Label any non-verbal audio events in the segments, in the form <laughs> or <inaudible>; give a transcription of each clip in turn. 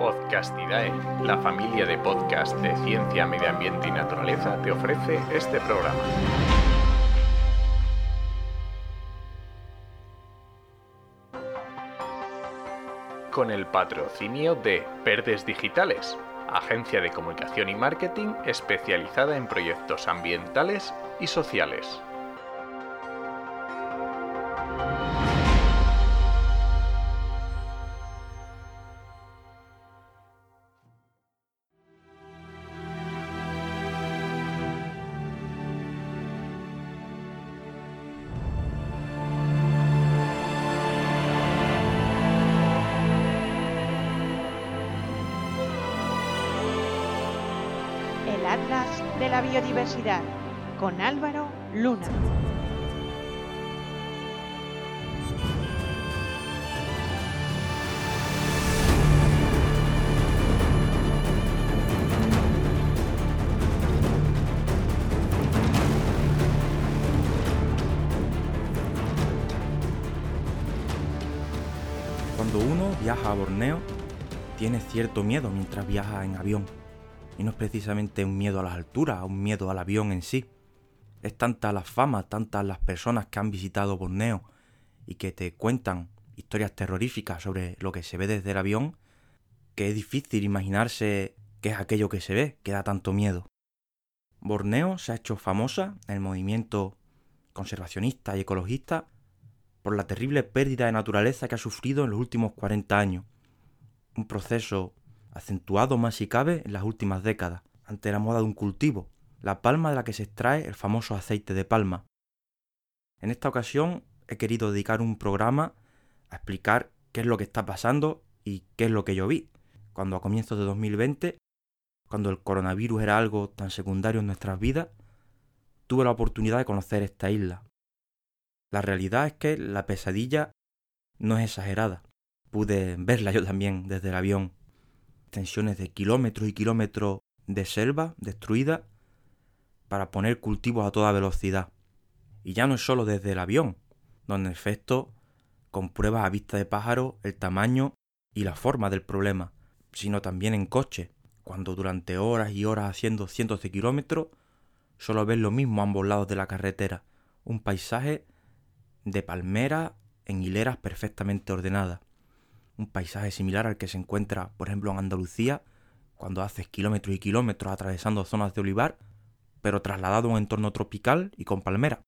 Podcastidae, la familia de podcast de ciencia, medio ambiente y naturaleza, te ofrece este programa. Con el patrocinio de Verdes Digitales, agencia de comunicación y marketing especializada en proyectos ambientales y sociales. De la Biodiversidad con Álvaro Luna. Cuando uno viaja a Borneo, tiene cierto miedo mientras viaja en avión. Y no es precisamente un miedo a las alturas, un miedo al avión en sí. Es tanta la fama, tantas las personas que han visitado Borneo y que te cuentan historias terroríficas sobre lo que se ve desde el avión, que es difícil imaginarse qué es aquello que se ve, que da tanto miedo. Borneo se ha hecho famosa en el movimiento conservacionista y ecologista por la terrible pérdida de naturaleza que ha sufrido en los últimos 40 años. Un proceso acentuado más si cabe en las últimas décadas, ante la moda de un cultivo, la palma de la que se extrae el famoso aceite de palma. En esta ocasión he querido dedicar un programa a explicar qué es lo que está pasando y qué es lo que yo vi, cuando a comienzos de 2020, cuando el coronavirus era algo tan secundario en nuestras vidas, tuve la oportunidad de conocer esta isla. La realidad es que la pesadilla no es exagerada. Pude verla yo también desde el avión. Extensiones de kilómetros y kilómetros de selva destruida para poner cultivos a toda velocidad. Y ya no es solo desde el avión, donde en efecto compruebas a vista de pájaro el tamaño y la forma del problema, sino también en coche, cuando durante horas y horas haciendo cientos de kilómetros solo ves lo mismo a ambos lados de la carretera, un paisaje de palmeras en hileras perfectamente ordenadas. Un paisaje similar al que se encuentra, por ejemplo, en Andalucía, cuando haces kilómetros y kilómetros atravesando zonas de olivar, pero trasladado a un entorno tropical y con palmera.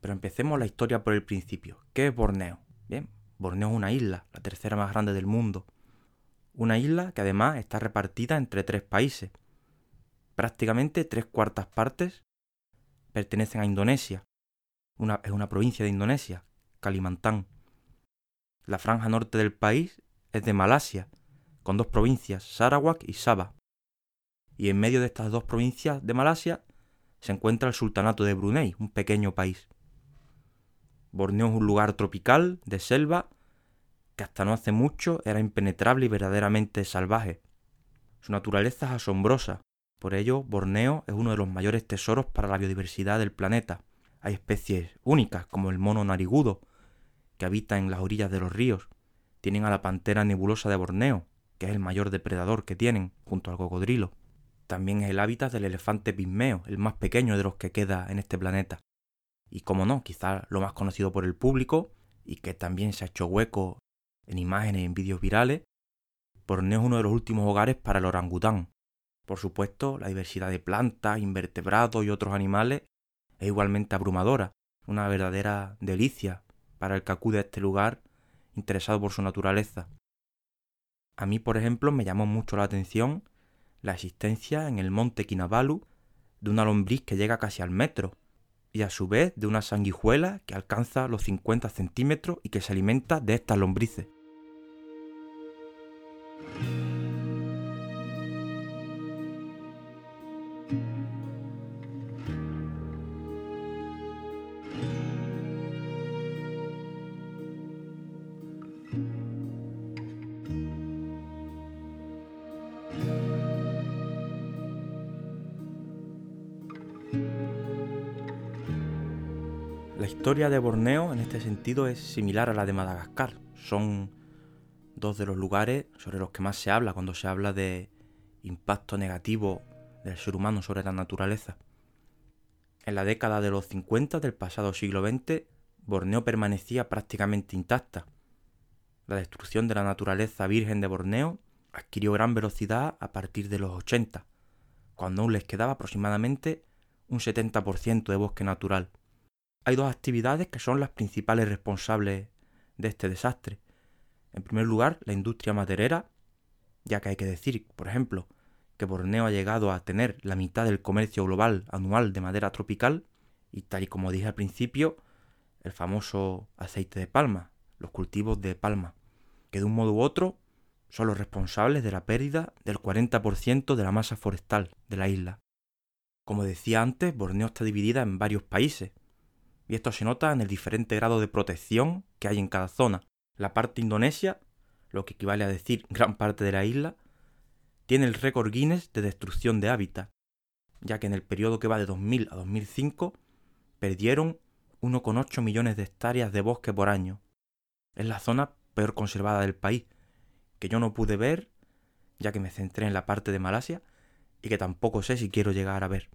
Pero empecemos la historia por el principio. ¿Qué es Borneo? Bien, Borneo es una isla, la tercera más grande del mundo. Una isla que además está repartida entre tres países. Prácticamente tres cuartas partes pertenecen a Indonesia, una, es una provincia de Indonesia, Kalimantan. La franja norte del país es de Malasia, con dos provincias, Sarawak y Sabah. Y en medio de estas dos provincias de Malasia se encuentra el Sultanato de Brunei, un pequeño país. Borneo es un lugar tropical, de selva, que hasta no hace mucho era impenetrable y verdaderamente salvaje. Su naturaleza es asombrosa, por ello Borneo es uno de los mayores tesoros para la biodiversidad del planeta. Hay especies únicas como el mono narigudo, que habita en las orillas de los ríos. Tienen a la pantera nebulosa de Borneo, que es el mayor depredador que tienen, junto al cocodrilo. También es el hábitat del elefante pigmeo, el más pequeño de los que queda en este planeta. Y como no, quizás lo más conocido por el público, y que también se ha hecho hueco en imágenes y en vídeos virales, Borneo es uno de los últimos hogares para el orangután. Por supuesto, la diversidad de plantas, invertebrados y otros animales es igualmente abrumadora, una verdadera delicia para el que acude a este lugar interesado por su naturaleza. A mí, por ejemplo, me llamó mucho la atención la existencia en el monte Kinabalu de una lombriz que llega casi al metro, y a su vez de una sanguijuela que alcanza los 50 centímetros y que se alimenta de estas lombrices. Historia de Borneo en este sentido es similar a la de Madagascar. Son dos de los lugares sobre los que más se habla cuando se habla de impacto negativo del ser humano sobre la naturaleza. En la década de los 50 del pasado siglo XX, Borneo permanecía prácticamente intacta. La destrucción de la naturaleza virgen de Borneo adquirió gran velocidad a partir de los 80, cuando aún les quedaba aproximadamente un 70% de bosque natural. Hay dos actividades que son las principales responsables de este desastre. En primer lugar, la industria maderera, ya que hay que decir, por ejemplo, que Borneo ha llegado a tener la mitad del comercio global anual de madera tropical y tal y como dije al principio, el famoso aceite de palma, los cultivos de palma, que de un modo u otro son los responsables de la pérdida del 40% de la masa forestal de la isla. Como decía antes, Borneo está dividida en varios países, y esto se nota en el diferente grado de protección que hay en cada zona. La parte indonesia, lo que equivale a decir gran parte de la isla, tiene el récord Guinness de destrucción de hábitat, ya que en el periodo que va de 2000 a 2005 perdieron 1,8 millones de hectáreas de bosque por año. Es la zona peor conservada del país, que yo no pude ver, ya que me centré en la parte de Malasia, y que tampoco sé si quiero llegar a ver.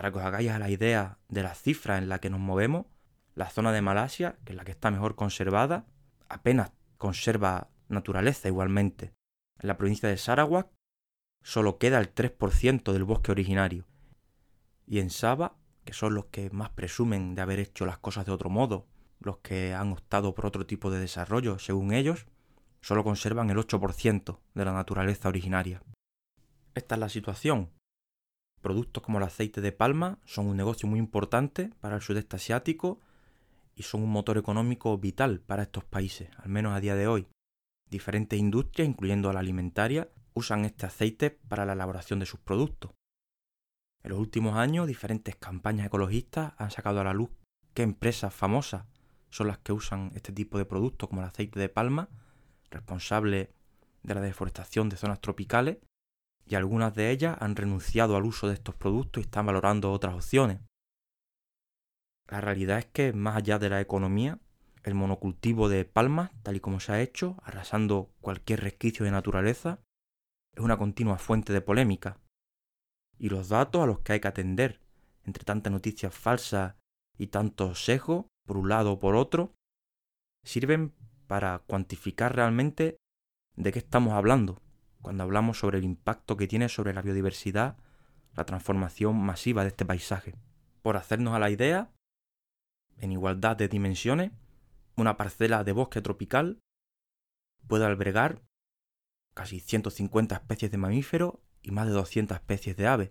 Para que os hagáis la idea de las cifras en las que nos movemos, la zona de Malasia, que es la que está mejor conservada, apenas conserva naturaleza igualmente. En la provincia de Sarawak solo queda el 3% del bosque originario. Y en Sabah, que son los que más presumen de haber hecho las cosas de otro modo, los que han optado por otro tipo de desarrollo, según ellos, solo conservan el 8% de la naturaleza originaria. Esta es la situación. Productos como el aceite de palma son un negocio muy importante para el sudeste asiático y son un motor económico vital para estos países, al menos a día de hoy. Diferentes industrias, incluyendo la alimentaria, usan este aceite para la elaboración de sus productos. En los últimos años, diferentes campañas ecologistas han sacado a la luz qué empresas famosas son las que usan este tipo de productos como el aceite de palma responsable de la deforestación de zonas tropicales, y algunas de ellas han renunciado al uso de estos productos y están valorando otras opciones. La realidad es que, más allá de la economía, el monocultivo de palmas, tal y como se ha hecho, arrasando cualquier resquicio de naturaleza, es una continua fuente de polémica. Y los datos a los que hay que atender, entre tantas noticias falsas y tantos sesgos, por un lado o por otro, sirven para cuantificar realmente de qué estamos hablando cuando hablamos sobre el impacto que tiene sobre la biodiversidad la transformación masiva de este paisaje. Por hacernos a la idea, en igualdad de dimensiones, una parcela de bosque tropical puede albergar casi 150 especies de mamíferos y más de 200 especies de aves,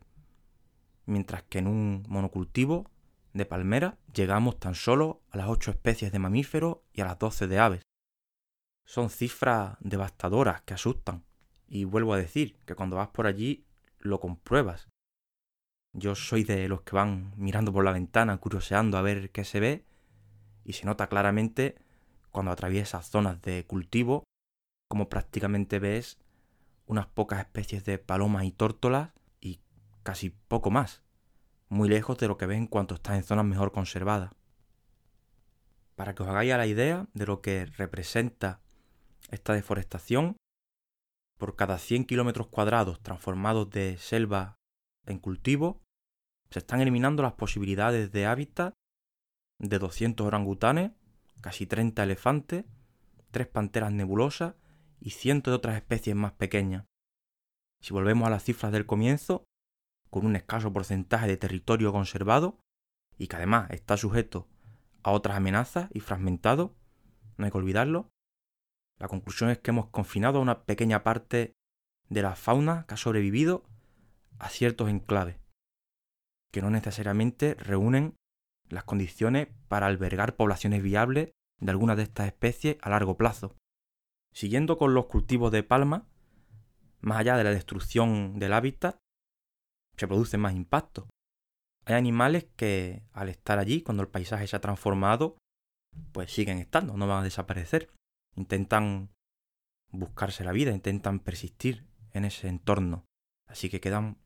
mientras que en un monocultivo de palmera llegamos tan solo a las 8 especies de mamíferos y a las 12 de aves. Son cifras devastadoras que asustan. Y vuelvo a decir que cuando vas por allí lo compruebas. Yo soy de los que van mirando por la ventana, curioseando a ver qué se ve, y se nota claramente cuando atraviesas zonas de cultivo, como prácticamente ves unas pocas especies de palomas y tórtolas y casi poco más, muy lejos de lo que ves en cuanto estás en zonas mejor conservadas. Para que os hagáis la idea de lo que representa esta deforestación, por cada 100 kilómetros cuadrados transformados de selva en cultivo, se están eliminando las posibilidades de hábitat de 200 orangutanes, casi 30 elefantes, 3 panteras nebulosas y cientos de otras especies más pequeñas. Si volvemos a las cifras del comienzo, con un escaso porcentaje de territorio conservado y que además está sujeto a otras amenazas y fragmentado, no hay que olvidarlo, la conclusión es que hemos confinado a una pequeña parte de la fauna que ha sobrevivido a ciertos enclaves, que no necesariamente reúnen las condiciones para albergar poblaciones viables de algunas de estas especies a largo plazo. Siguiendo con los cultivos de palma, más allá de la destrucción del hábitat, se producen más impactos. Hay animales que, al estar allí, cuando el paisaje se ha transformado, pues siguen estando, no van a desaparecer intentan buscarse la vida, intentan persistir en ese entorno, así que quedan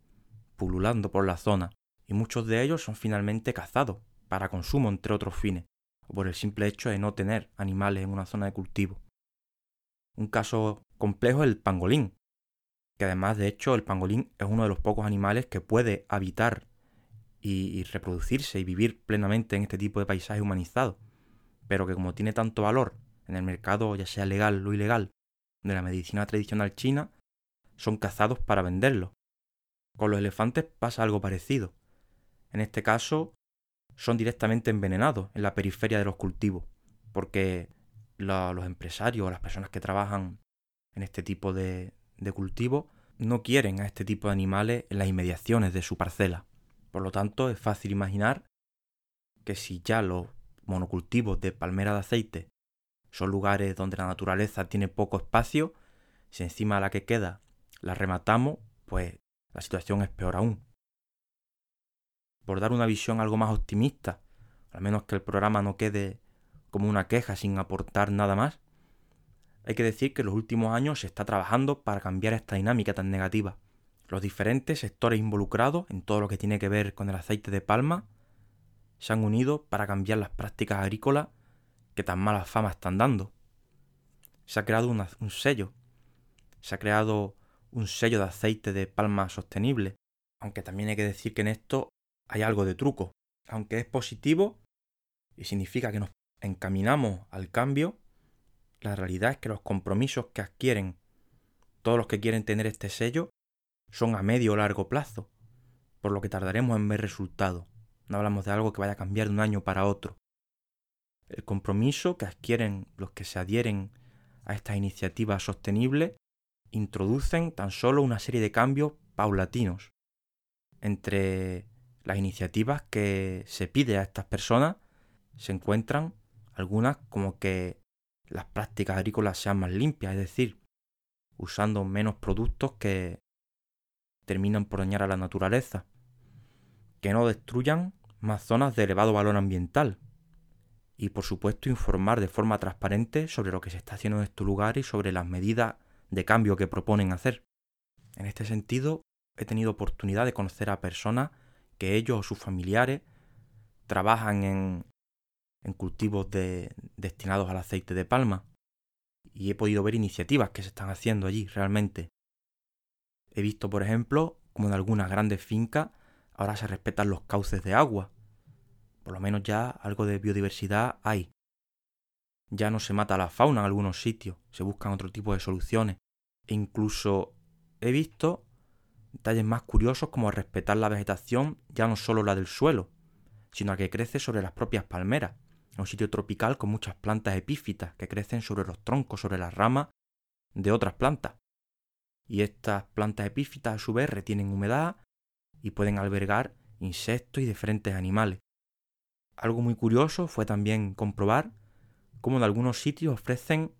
pululando por la zona, y muchos de ellos son finalmente cazados para consumo entre otros fines, o por el simple hecho de no tener animales en una zona de cultivo. Un caso complejo es el pangolín, que además de hecho el pangolín es uno de los pocos animales que puede habitar y, reproducirse y vivir plenamente en este tipo de paisaje humanizado, pero que como tiene tanto valor en el mercado, ya sea legal o ilegal, de la medicina tradicional china, son cazados para venderlo. Con los elefantes pasa algo parecido. En este caso, son directamente envenenados en la periferia de los cultivos, porque los empresarios o las personas que trabajan en este tipo de, de cultivo no quieren a este tipo de animales en las inmediaciones de su parcela. Por lo tanto, es fácil imaginar que si ya los monocultivos de palmera de aceite son lugares donde la naturaleza tiene poco espacio, si encima la que queda la rematamos, pues la situación es peor aún. Por dar una visión algo más optimista, al menos que el programa no quede como una queja sin aportar nada más, hay que decir que en los últimos años se está trabajando para cambiar esta dinámica tan negativa. Los diferentes sectores involucrados en todo lo que tiene que ver con el aceite de palma se han unido para cambiar las prácticas agrícolas que tan mala fama están dando. Se ha creado un sello, se ha creado un sello de aceite de palma sostenible, aunque también hay que decir que en esto hay algo de truco. Aunque es positivo y significa que nos encaminamos al cambio, la realidad es que los compromisos que adquieren todos los que quieren tener este sello son a medio o largo plazo, por lo que tardaremos en ver resultados. No hablamos de algo que vaya a cambiar de un año para otro. El compromiso que adquieren los que se adhieren a estas iniciativas sostenibles introducen tan solo una serie de cambios paulatinos. Entre las iniciativas que se pide a estas personas se encuentran algunas como que las prácticas agrícolas sean más limpias, es decir, usando menos productos que terminan por dañar a la naturaleza, que no destruyan más zonas de elevado valor ambiental y por supuesto informar de forma transparente sobre lo que se está haciendo en estos lugares y sobre las medidas de cambio que proponen hacer. En este sentido, he tenido oportunidad de conocer a personas que ellos o sus familiares trabajan en en cultivos de, destinados al aceite de palma. Y he podido ver iniciativas que se están haciendo allí realmente. He visto, por ejemplo, como en algunas grandes fincas ahora se respetan los cauces de agua. Por lo menos ya algo de biodiversidad hay. Ya no se mata la fauna en algunos sitios, se buscan otro tipo de soluciones. E incluso he visto detalles más curiosos como respetar la vegetación ya no solo la del suelo, sino la que crece sobre las propias palmeras un sitio tropical con muchas plantas epífitas que crecen sobre los troncos, sobre las ramas de otras plantas. Y estas plantas epífitas a su vez retienen humedad y pueden albergar insectos y diferentes animales. Algo muy curioso fue también comprobar cómo en algunos sitios ofrecen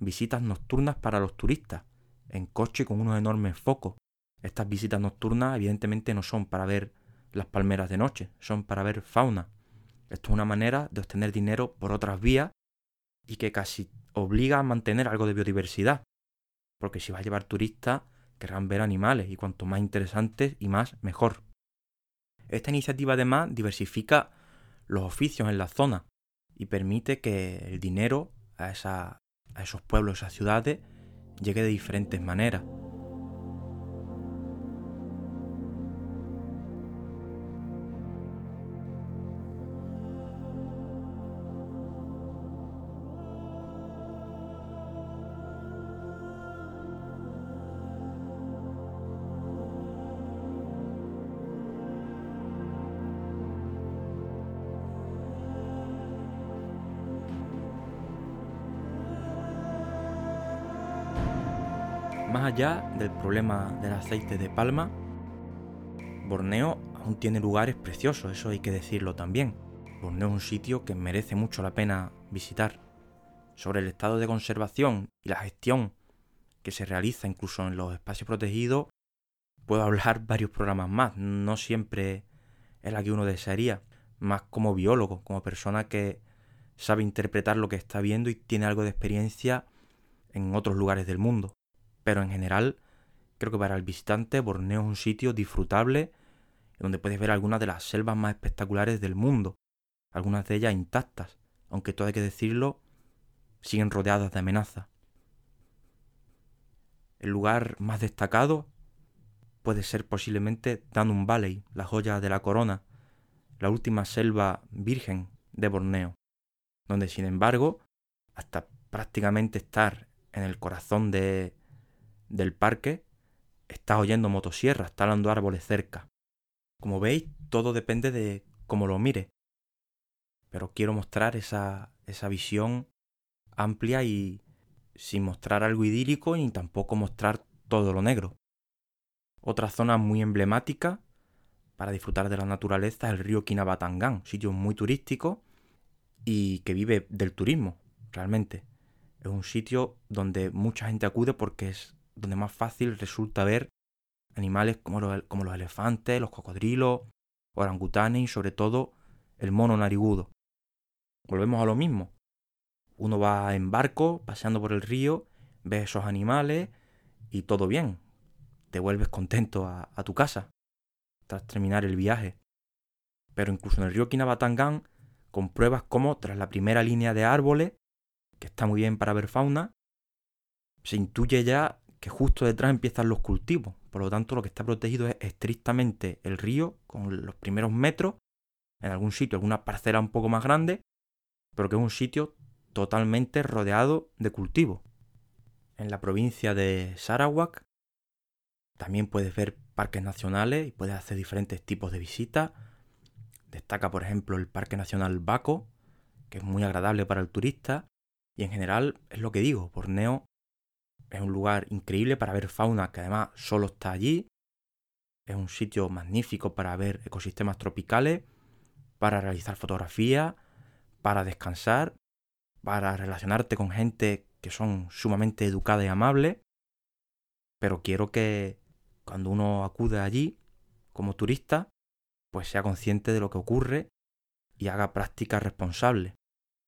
visitas nocturnas para los turistas, en coche con unos enormes focos. Estas visitas nocturnas evidentemente no son para ver las palmeras de noche, son para ver fauna. Esto es una manera de obtener dinero por otras vías y que casi obliga a mantener algo de biodiversidad. Porque si va a llevar turistas, querrán ver animales y cuanto más interesantes y más, mejor. Esta iniciativa además diversifica los oficios en la zona y permite que el dinero a, a esos pueblos, a esas ciudades, llegue de diferentes maneras. Allá del problema del aceite de palma, Borneo aún tiene lugares preciosos, eso hay que decirlo también. Borneo es un sitio que merece mucho la pena visitar. Sobre el estado de conservación y la gestión que se realiza incluso en los espacios protegidos, puedo hablar <laughs> varios programas más. No siempre es la que uno desearía, más como biólogo, como persona que sabe interpretar lo que está viendo y tiene algo de experiencia en otros lugares del mundo pero en general creo que para el visitante Borneo es un sitio disfrutable donde puedes ver algunas de las selvas más espectaculares del mundo, algunas de ellas intactas, aunque todo hay que decirlo, siguen rodeadas de amenazas. El lugar más destacado puede ser posiblemente Danum Valley, la joya de la corona, la última selva virgen de Borneo, donde sin embargo, hasta prácticamente estar en el corazón de, del parque, estás oyendo motosierras, talando árboles cerca. Como veis, todo depende de cómo lo mire. Pero quiero mostrar esa, esa visión amplia y sin mostrar algo idílico ni tampoco mostrar todo lo negro. Otra zona muy emblemática para disfrutar de la naturaleza es el río Kinabatangan, sitio muy turístico y que vive del turismo, realmente. Es un sitio donde mucha gente acude porque es donde más fácil resulta ver animales como los, como los elefantes, los cocodrilos, orangutanes y sobre todo el mono narigudo. Volvemos a lo mismo. Uno va en barco, paseando por el río, ve esos animales y todo bien. Te vuelves contento a, tu casa tras terminar el viaje. Pero incluso en el río Kinabatangan compruebas cómo tras la primera línea de árboles, que está muy bien para ver fauna, se intuye ya que justo detrás empiezan los cultivos. Por lo tanto, lo que está protegido es estrictamente el río, con los primeros metros, en algún sitio, alguna parcela un poco más grande, pero que es un sitio totalmente rodeado de cultivos. En la provincia de Sarawak también puedes ver parques nacionales y puedes hacer diferentes tipos de visitas. Destaca, por ejemplo, el Parque Nacional Baco, que es muy agradable para el turista. Y en general es lo que digo, Borneo es un lugar increíble para ver fauna que además solo está allí. Es un sitio magnífico para ver ecosistemas tropicales, para realizar fotografías, para descansar para relacionarte con gente que son sumamente educada y amable, pero quiero que cuando uno acude allí como turista, pues sea consciente de lo que ocurre y haga prácticas responsables.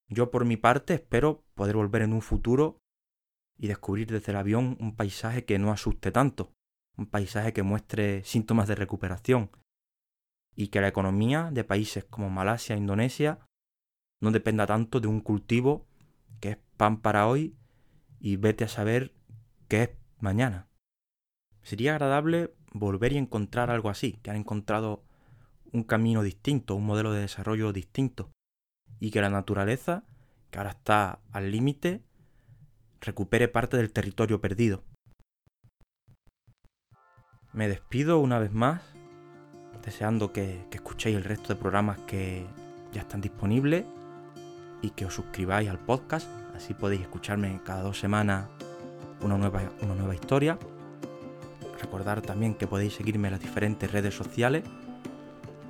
Yo por mi parte espero poder volver en un futuro y descubrir desde el avión un paisaje que no asuste tanto, un paisaje que muestre síntomas de recuperación y que la economía de países como Malasia e Indonesia no dependa tanto de un cultivo que es pan para hoy y vete a saber qué es mañana. Sería agradable volver y encontrar algo así, que han encontrado un camino distinto, un modelo de desarrollo distinto, y que la naturaleza, que ahora está al límite, recupere parte del territorio perdido. Me despido una vez más, deseando que, escuchéis el resto de programas que ya están disponibles y que os suscribáis al podcast, así podéis escucharme cada dos semanas una nueva, una nueva historia. Recordar también que podéis seguirme en las diferentes redes sociales,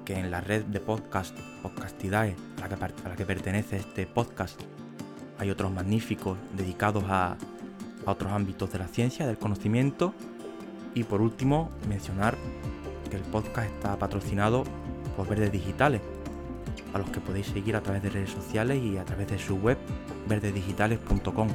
que en la red de podcast Podcastidae, a la que, a la que pertenece este podcast, hay otros magníficos dedicados a, otros ámbitos de la ciencia, del conocimiento. Y por último, mencionar que el podcast está patrocinado por Verdes Digitales, a los que podéis seguir a través de redes sociales y a través de su web verdedigitales.com.